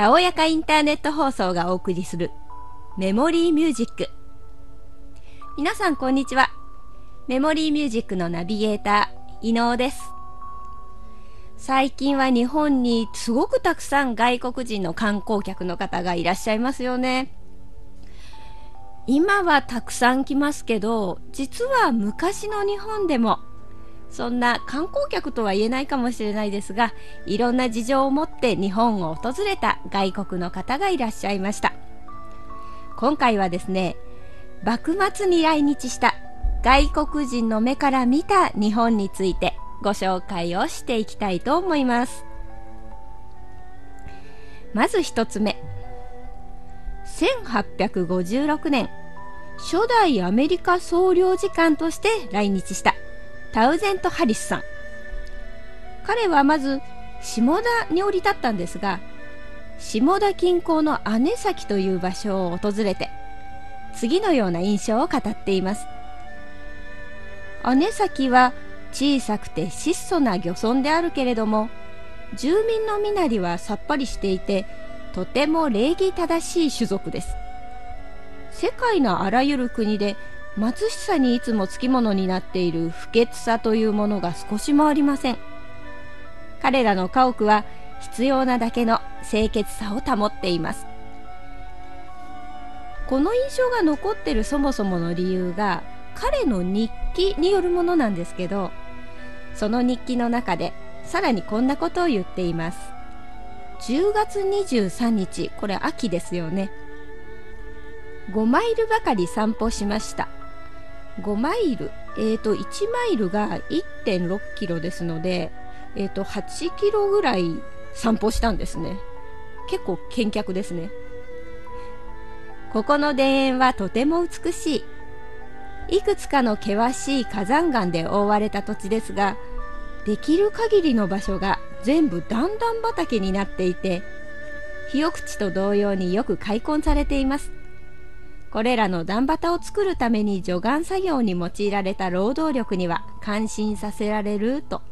たおやかインターネット放送がお送りするメモリーミュージック。皆さんこんにちは。メモリーミュージックのナビゲーター、伊能です。最近は日本にすごくたくさん外国人の観光客の方がいらっしゃいますよね。今はたくさん来ますけど、実は昔の日本でもそんな観光客とは言えないかもしれないですが、いろんな事情を持って日本を訪れた外国の方がいらっしゃいました。今回はですね、幕末に来日した外国人の目から見た日本についてご紹介をしていきたいと思います。まず一つ目。1856年、初代アメリカ総領事館として来日したタウゼント・ハリスさん。彼はまず下田に降り立ったんですが下田近郊の姉崎という場所を訪れて次のような印象を語っています。姉崎は小さくて質素な漁村であるけれども住民の身なりはさっぱりしていてとても礼儀正しい種族です。世界のあらゆる国で貧しさにいつもつきものになっている不潔さというものが少しもありません。彼らの家屋は必要なだけの清潔さを保っています。この印象が残ってるそもそもの理由が彼の日記によるものなんですけどその日記の中でさらにこんなことを言っています。10月23日これ秋ですよね。5マイルばかり散歩しました。5マイル、えーと、1マイルが1.6キロですので、えーと、8キロぐらい散歩したんですね。結構見客ですね。ここの田園はとても美しい。いくつかの険しい火山岩で覆われた土地ですができる限りの場所が全部段々畑になっていて火お口と同様によく開墾されています。これらの段畑を作るために除岩作業に用いられた労働力には感心させられると。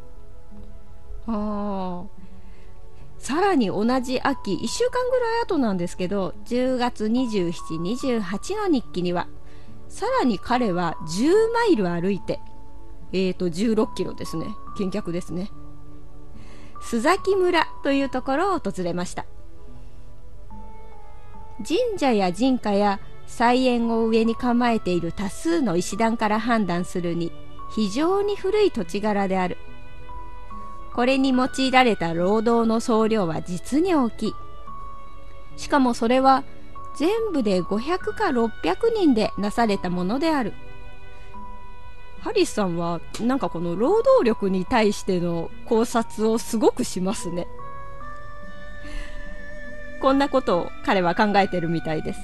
さらに同じ秋1週間ぐらい後なんですけど10月27、28の日記にはさらに彼は10マイル歩いてえーと16キロですね。見客ですね。須崎村というところを訪れました。神社や人家や菜園を上に構えている多数の石段から判断するに非常に古い土地柄である。これに用いられた労働の総量は実に大きい。しかもそれは全部で500か600人でなされたものである。ハリスさんはなんかこの労働力に対しての考察をすごくしますね。こんなことを彼は考えてるみたいです。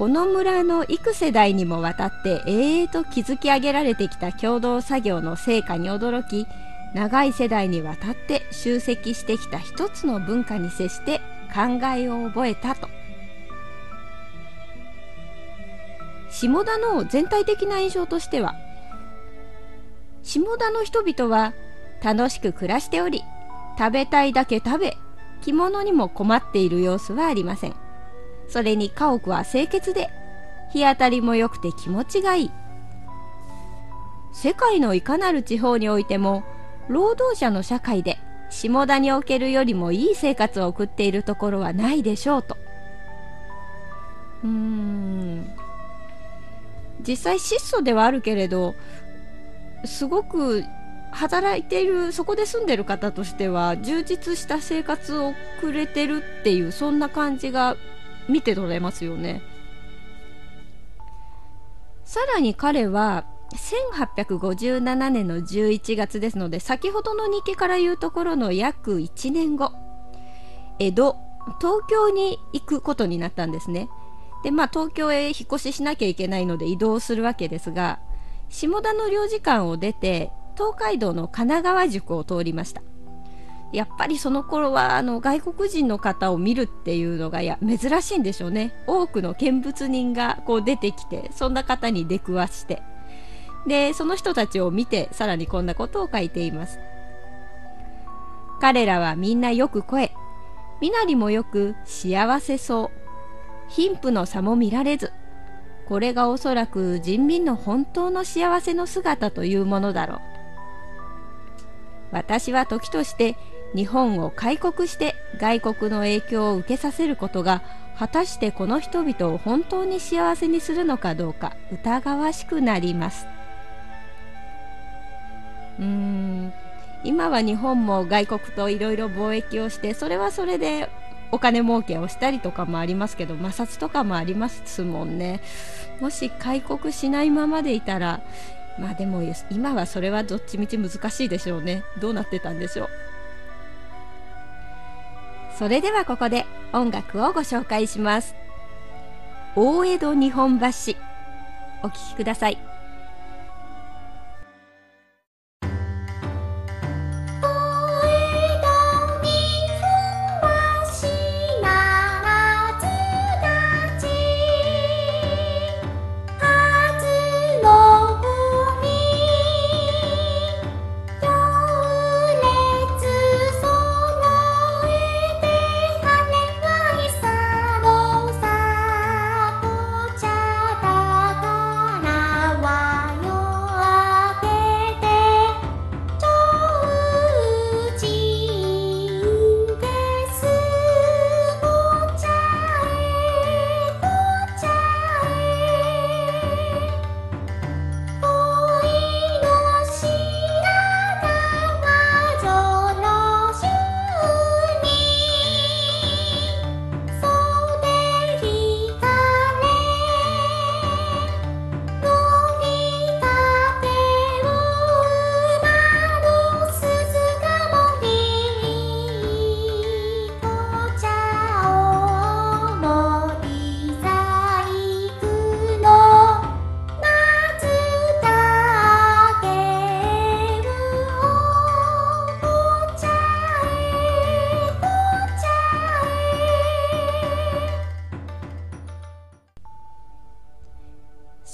この村の幾世代にもわたって永遠と築き上げられてきた共同作業の成果に驚き長い世代にわたって集積してきた一つの文化に接して考えを覚えたと。下田の全体的な印象としては下田の人々は楽しく暮らしており食べたいだけ食べ着物にも困っている様子はありません。それに家屋は清潔で日当たりも良くて気持ちがいい。世界のいかなる地方においても労働者の社会で下田におけるよりもいい生活を送っているところはないでしょうと。うーん。実際質素ではあるけれどすごく働いているそこで住んでる方としては充実した生活を送れてるっていうそんな感じが見て取れますよね。さらに彼は1857年の11月ですので先ほどの日記から言うところの約1年後江戸東京に行くことになったんですね。でまあ東京へ引っ越ししなきゃいけないので移動するわけですが下田の領事館を出て東海道の神奈川宿を通りました。やっぱりその頃はあの外国人の方を見るっていうのがや珍しいんでしょうね。多くの見物人がこう出てきてそんな方に出くわして。でその人たちを見てさらにこんなことを書いています。彼らはみんなよく声身なりもよく幸せそう。貧富の差も見られず。これがおそらく人民の本当の幸せの姿というものだろう。私は時として日本を開国して外国の影響を受けさせることが果たしてこの人々を本当に幸せにするのかどうか疑わしくなります。うーん。今は日本も外国といろいろ貿易をしてそれはそれでお金儲けをしたりとかもありますけど摩擦とかもありますもんね。もし開国しないままでいたらまあでも今はそれはどっちみち難しいでしょうね。どうなってたんでしょう。それではここで音楽をご紹介します。大江戸日本橋。お聴きください。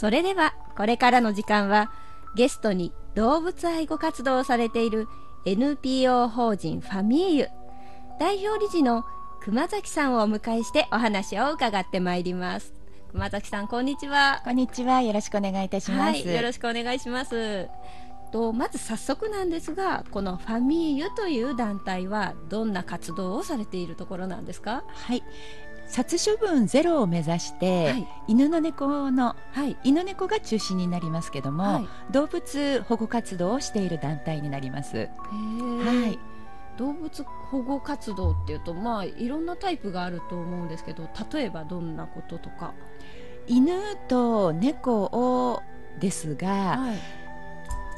それではこれからの時間はゲストに動物愛護活動をされている NPO 法人ファミーユ代表理事の熊崎さんをお迎えしてお話を伺ってまいります。熊崎さんこんにちは。こんにちは。よろしくお願いいたします、はい、よろしくお願いします。とまず早速なんですがこのファミーユという団体はどんな活動をされているところなんですか？はい殺処分ゼロを目指して、はい、犬の猫の、はい、犬猫が中心になりますけども、はい、動物保護活動をしている団体になります。はい。動物保護活動っていうとまあいろんなタイプがあると思うんですけど例えばどんなこととか？犬と猫をですが、はい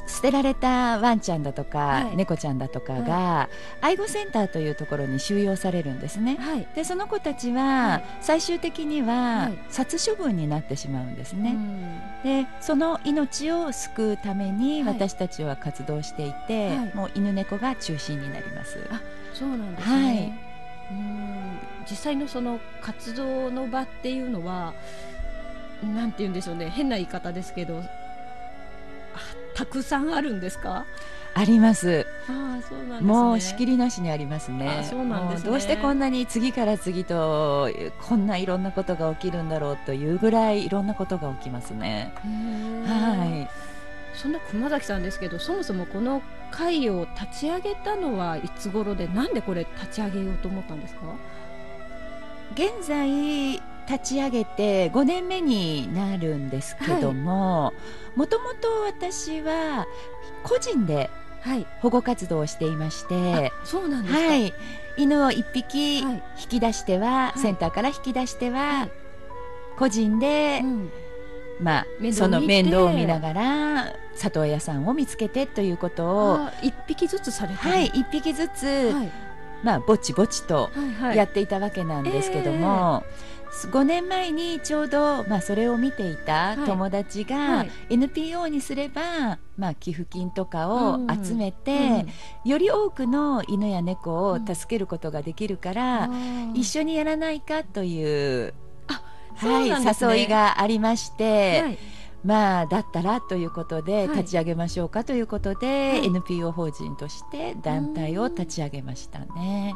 捨てられたワンちゃんだとか、はい、猫ちゃんだとかが、はい、愛護センターというところに収容されるんですね、はい、でその子たちは、最終的には殺処分になってしまうんですね、でその命を救うために私たちは活動していて、もう犬猫が中心になります。あそうなんですね、うん。実際のその活動の場っていうのはなんて言うんでしょうね。変な言い方ですけどたくさんあるんですか？あります。あそうなん、ね、もう仕切りなしにありますね。そうなんです、ね、どうしてこんなに次から次とこんないろんなことが起きるんだろうというぐらいいろんなことが起きますね。はい。そんな熊崎さんですけど、そもそもこの会を立ち上げたのはいつ頃で、なんでこれ立ち上げようと思ったんですか？現在立ち上げて5年目になるんですけどももともと私は個人で保護活動をしていまして、はい、そうなんですはい、犬を1匹引き出しては、はい、センターから引き出しては、個人で、うん、まあ、その面倒を見ながら里親さんを見つけてということを1匹ずつされてはい1匹ずつ、はい、まあぼちぼちとやっていたわけなんですけども、はいはいえ。ー5年前にちょうど、まあ、それを見ていた友達が、はい、NPO にすれば、まあ、寄付金とかを集めて、うん。うん、より多くの犬や猫を助けることができるから、うん、一緒にやらないかという、はい、ね、誘いがありまして。はい。まあだったらということで立ち上げましょうかということで、はい、NPO 法人として団体を立ち上げましたね。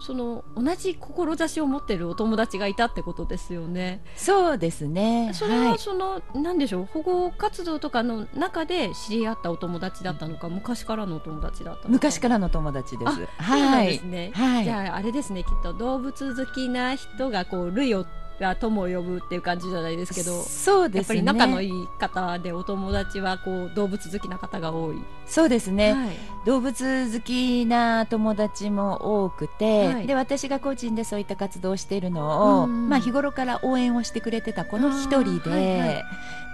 その同じ志を持ってるお友達がいたってことですよね。そうですね。それはその、はい、なんでしょう保護活動とかの中で知り合ったお友達だったのか昔からのお友達だったのか。昔からの友達です。はい。ですね。はい、じゃああれですねきっと動物好きな人がこう類をが友を呼ぶっていう感じじゃないですけどそうです、ね、やっぱり仲のいい方でお友達はこう動物好きな方が多い。そうですね、はい、動物好きな友達も多くて、はい、で私が個人でそういった活動をしているのを、まあ、日頃から応援をしてくれてたこの一人で、はいはい、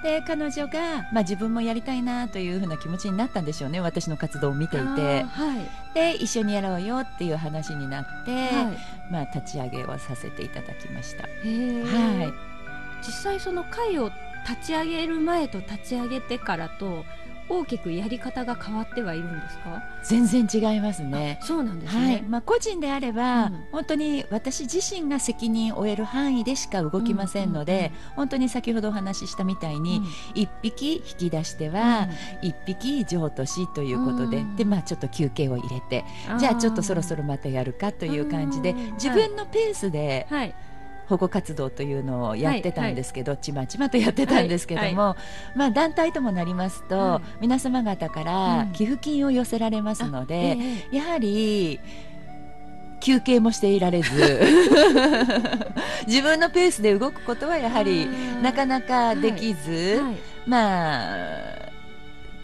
で彼女が、まあ、自分もやりたいなというふうな気持ちになったんでしょうね。私の活動を見ていて、はい、で一緒にやろうよっていう話になって、まあ、立ち上げをさせていただきました。はい。実際その会を立ち上げる前と立ち上げてからと大きくやり方が変わってはいるんですか？全然違いますね。そうなんですね、はい、まあ、個人であれば、うん、本当に私自身が責任を負える範囲でしか動きませんので、うんうんうん、本当に先ほどお話ししたみたいに、うん、1匹引き出しては、うん、1匹譲渡しということで、うん、でまあ、ちょっと休憩を入れてじゃあちょっとそろそろまたやるかという感じで自分のペースで、はいはい保護活動というのをやってたんですけど、はいはい、ちまちまとやってたんですけども、はい、まあ、団体ともなりますと、皆様方から寄付金を寄せられますので、うん、やはり休憩もしていられず 自分のペースで動くことはやはりなかなかできず、まあ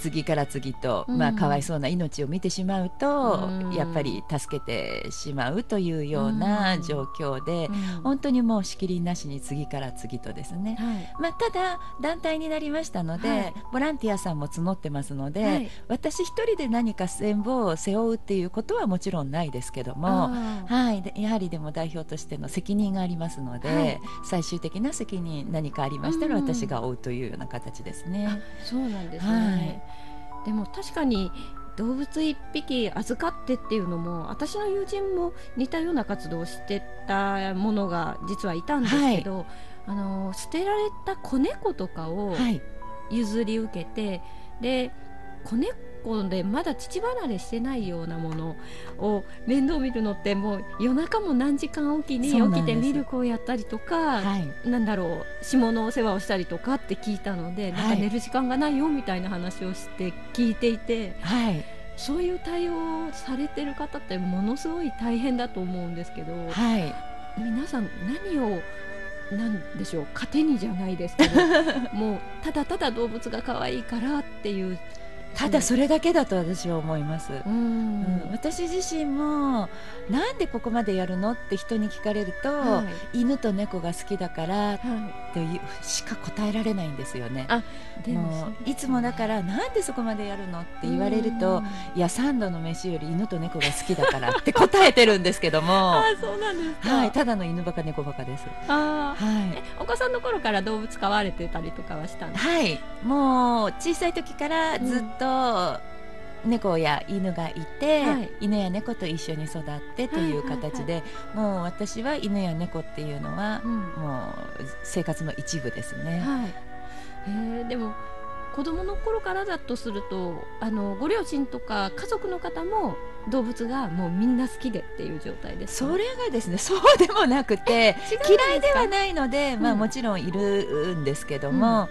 次から次と、まあ、かわいそうな命を見てしまうと、うん、やっぱり助けてしまうというような状況で、うん、本当にもう仕切りなしに次から次とですね、はい、まあ、ただ団体になりましたので、はい、ボランティアさんも募ってますので、はい、私一人で何か全部を背負うっていうことはもちろんないですけども、はい、やはりでも代表としての責任がありますので、最終的な責任何かありましたら私が負うというような形ですね。そうなんですね、でも確かに動物1匹預かってっていうのも私の友人も似たような活動をしてたものが実はいたんですけど、はい、あの捨てられた子猫とかを譲り受けて、はい、で子猫構でまだ乳離れしてないようなものを面倒見るのってもう夜中も何時間おきに起きてミルクをやったりとかな,、んだろう下のお世話をしたりとかって聞いたので、なんか寝る時間がないよみたいな話をして聞いていて。はい。そういう対応をされてる方ってものすごい大変だと思うんですけど、はい、皆さん何をなんでしょう糧にじゃないですけど もうただただ動物が可愛いからっていうただそれだけだと私は思います、うん、うん、私自身もなんでここまでやるのって人に聞かれると、はい、犬と猫が好きだからというしか答えられないんですよね。あでもいつもだからなんでそこまでやるのって言われるといや三度の飯より犬と猫が好きだからって答えてるんですけども。あそうなんですはい、ただの犬バカ猫バカです。あはい、お子さんの頃から動物飼われてたりとかはしたんですか？はい。もう小さい時からずっと、猫や犬がいて、はい、犬や猫と一緒に育ってという形で、もう私は犬や猫っていうのは、うん、もう生活の一部ですね。はい、えー、でも子供の頃からだとするとあのご両親とか家族の方も動物がもうみんな好きでっていう状態です。それがですねそうでもなくて嫌いではないので、まあ、もちろんいるんですけども、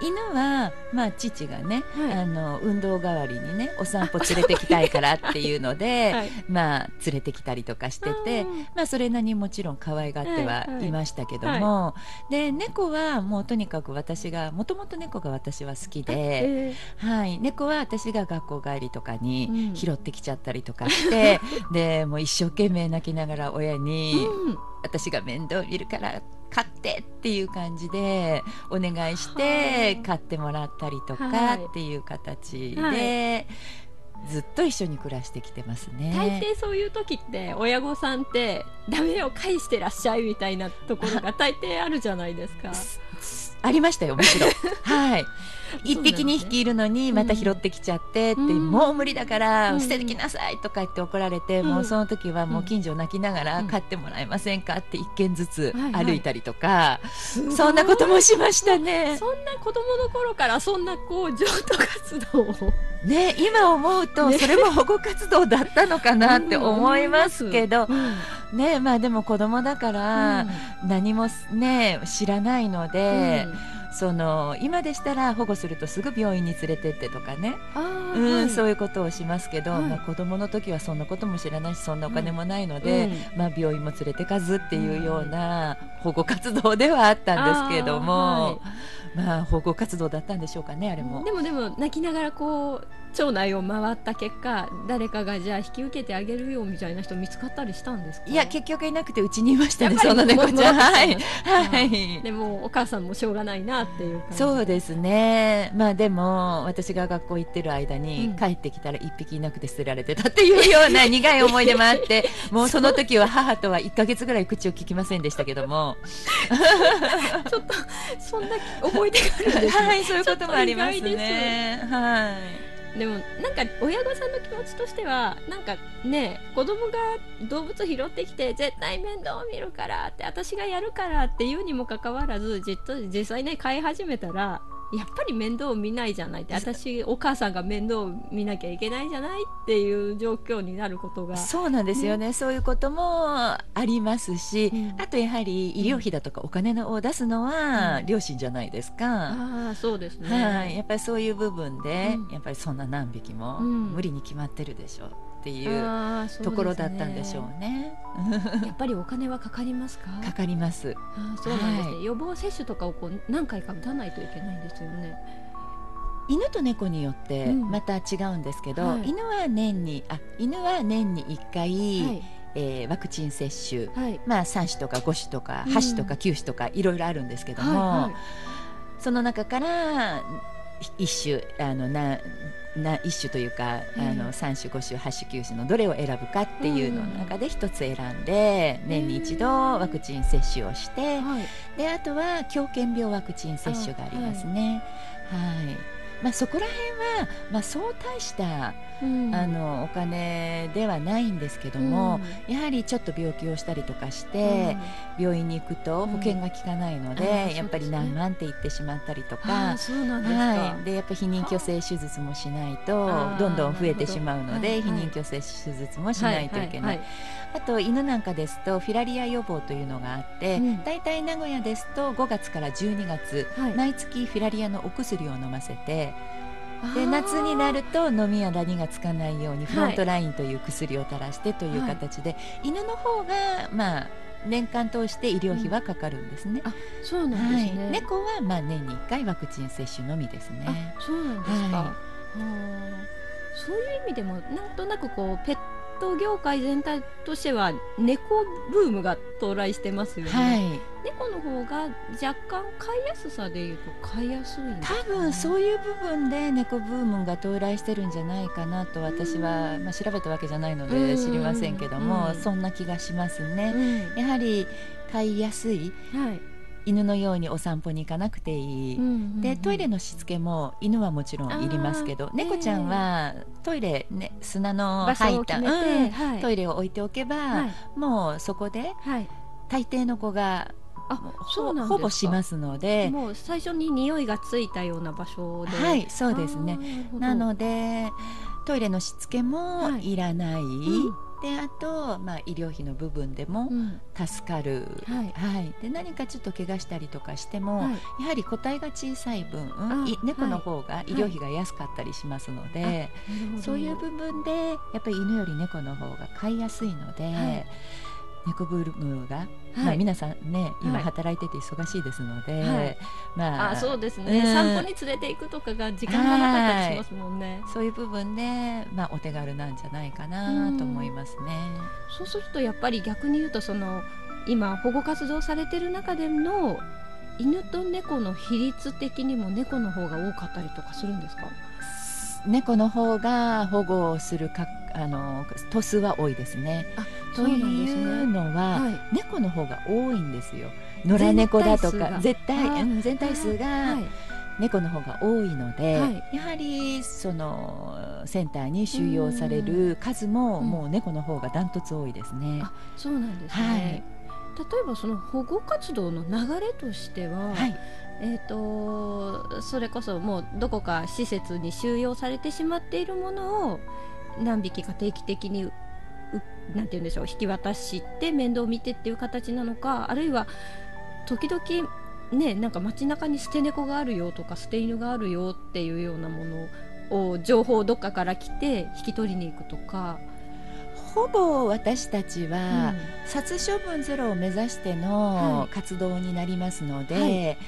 うん、犬は、まあ、父がね、はい、あの運動代わりにねお散歩連れてきたいからっていうので、はい、まあ、連れてきたりとかしてて、まあ、それなりにもちろん可愛がってはいましたけども、はい、で猫はもうとにかく私がもともと猫が私は好きで、はい、猫は私が学校帰りとかに拾ってきちゃったりとかして、でもう一生懸命泣きながら親に、うん、私が面倒見るから買ってっていう感じでお願いして買ってもらったりとかっていう形で。ずっと一緒に暮らしてきてますね。大抵そういう時って親御さんってダメを返してらっしゃいみたいなところが大抵あるじゃないですか ありましたよもちろ。ん はい1匹2匹いるのにまた拾ってきちゃってって、もう無理だから捨ててきなさいとか言って怒られて、もうその時はもう近所泣きながら飼ってもらえませんかって1軒ずつ歩いたりとか、そんなこともしましたね。そんな子供の頃からそんなこう譲渡活動をね今思うとそれも保護活動だったのかなって思いますけど、ねまあでも子供だから何もね知らないので、うん、その今でしたら保護するとすぐ病院に連れてってとかね、うん、はい、そういうことをしますけど、はい、まあ、子供の時はそんなことも知らないしそんなお金もないので、うん、まあ、病院も連れてかずっていうような保護活動ではあったんですけども。まあ保護活動だったんでしょうかねあれも。でもでも泣きながらこう町内を回った結果誰かがじゃあ引き受けてあげるよみたいな人見つかったりしたんですか？いや結局いなくてうちにいましたねその猫ちゃん。はい、はい、でもお母さんもしょうがないなっていうそうですね。まあでも私が学校行ってる間に、帰ってきたら一匹いなくて捨てられてたっていうような苦い思い出もあって もうその時は母とは1か月ぐらい口を聞きませんでしたけども。ちょっとそんな思い出があるんですね。はいそういうこともありますね。はいでもなんか親御さんの気持ちとしてはなんかね子供が動物拾ってきて絶対面倒見るからって私がやるからっていうにもかかわらず実際ね飼い始めたらやっぱり面倒見ないじゃないって私お母さんが面倒見なきゃいけないじゃないっていう状況になることが。そうなんですよね、ね、そういうこともありますし、うん、あとやはり医療費だとかお金を出すのは両親じゃないですか、うん、あそうですね、はい、やっぱりそういう部分で、うん、やっぱりそんな何匹も無理に決まってるでしょ。うっていうところだったんでしょうね。やっぱりお金はかかりますか？かかります。あそうなんですね、はい、予防接種とかをこう何回か打たないといけないんですよね。犬と猫によってまた違うんですけど、うんはい、犬は年にあ犬は年に1回、はい。えー、ワクチン接種、はい、まあ3種とか5種とか8種とか9種とかいろいろあるんですけども、はいはい、その中から1種あのなな一種というか、あの3種5種8種9種のどれを選ぶかっていうの中で一つ選んで、年に一度ワクチン接種をして、であとは狂犬病ワクチン接種がありますね。はいまあ、そこら辺は、まあ、そう大した、うん、あのお金ではないんですけども、うん、やはりちょっと病気をしたりとかして、うん、病院に行くと保険が効かないので、やっぱり何万って言ってしまったりとかはい、でやっぱり避妊去勢手術もしないとどんどん増えてしまうので、避妊去勢手術もしないといけない。あと犬なんかですとフィラリア予防というのがあって、大体名古屋ですと5月から12月、毎月フィラリアのお薬を飲ませてで夏になると飲みやダニがつかないようにフロントラインという薬を垂らしてという形で、はい、犬の方がまあ年間通して医療費はかかるんですね。うん、あそうなんですね、はい、猫はまあ年に1回ワクチン接種のみですね。そうなんですか、はい、そういう意味でもなんとなくこうペット業界全体としては猫ブームが到来してますよね、はい、猫の方が若干飼いやすさでいうと飼いやすい、ね、多分そういう部分で猫ブームが到来してるんじゃないかなと私は、まあ、調べたわけじゃないので知りませんけども、そんな気がしますね。やはり飼いやすい、はい犬のようにお散歩に行かなくていい、うんうんうん、でトイレのしつけも犬はもちろんいりますけど猫ちゃんはトイレ、ね、砂の入った、うんはい、トイレを置いておけば、はい、もうそこで、はい、大抵の子があそうなんほぼしますので。もう最初に匂いがついたような場所で。はいそうですね。なのでトイレのしつけもい。らない、はいうん。であと、まあ、医療費の部分でも助かる、うん、はい、はい、で何かちょっと怪我したりとかしても、はい、やはり個体が小さい分猫の方が医療費が安かったりしますので、はい、そういう部分でやっぱり犬より猫の方が飼いやすいので。猫ブームが、はい、まあ、皆さんね今働いてて忙しいですので、はい、まあそうですね、うん、散歩に連れて行くとかが時間がなかったりしますもんね、そういう部分で、まあ、お手軽なんじゃないかなと思いますね。そうするとやっぱり逆に言うとその今保護活動されてる中での犬と猫の比率的にも猫の方が多かったりとかするんですか？猫の方が保護をするかあの頭数は多いですね。というのは、はい、猫の方が多いんですよ。野良猫だとか絶対全体数が猫の方が多いので、はい、やはりそのセンターに収容される数ももう猫の方がダントツ多いですね。そうなんですね。はい、例えばその保護活動の流れとしては、はい、えーと、それこそもうどこか施設に収容されてしまっているものを何匹か定期的になんて言うんでしょう引き渡して面倒を見てっていう形なのかあるいは時々ねなんか街中に捨て猫があるよとか捨て犬があるよっていうようなものを情報どっかから来て引き取りに行くとか。ほぼ私たちは、殺処分ゼロを目指しての活動になりますので、はい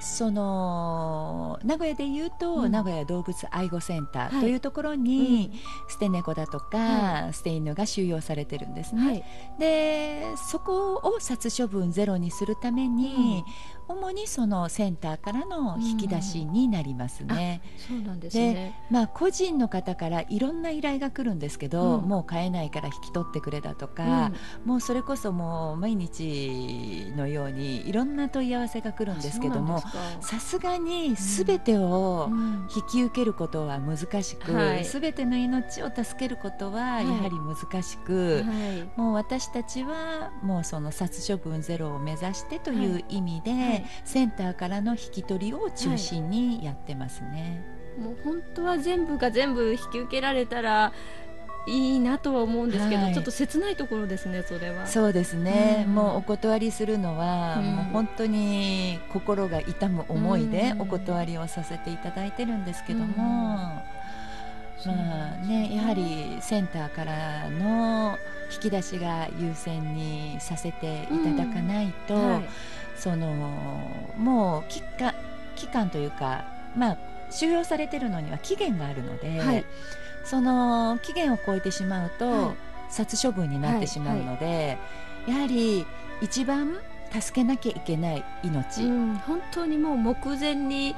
その名古屋でいうと、うん、名古屋動物愛護センターというところに、捨て猫だとか、はい、捨て犬が収容されてるんですね。はい、でそこを殺処分ゼロにするために、主にそのセンターからの引き出しになりますね。うん、そうなんですね。まあ、個人の方からいろんな依頼が来るんですけど、うん、もう買えないから引き取ってくれだとか、うん、もうそれこそもう毎日のようにいろんな問い合わせが来るんですけどもさすがにすべてを引き受けることは難しくすべ、ての命を助けることはやはり難しく、はい。はい、もう私たちはもうその殺処分ゼロを目指してという意味で、はいセンターからの引き取りを中心にやってますね、はい、もう本当は全部が全部引き受けられたらいいなとは思うんですけど、はい、ちょっと切ないところですね、それは。そうですね、うん、もうお断りするのは、うん、もう本当に心が痛む思いでお断りをさせていただいてるんですけども、うん、まあね、やはりセンターからの引き出しが優先にさせていただかないと、はい。そのもう期間期間というか、まあ、収容されてるのには期限があるので、はい、その期限を超えてしまうと、はい、殺処分になってしまうので、はい、やはり一番助けなきゃいけない命、うん、本当にもう目前に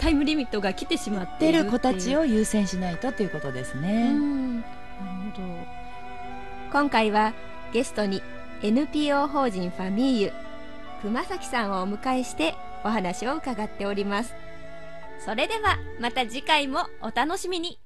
タイムリミットが来てしまっている子たちを優先しないとということですね。なるほど。今回はゲストに NPO 法人ファミーユ熊崎さんをお迎えしてお話を伺っております。それではまた次回もお楽しみに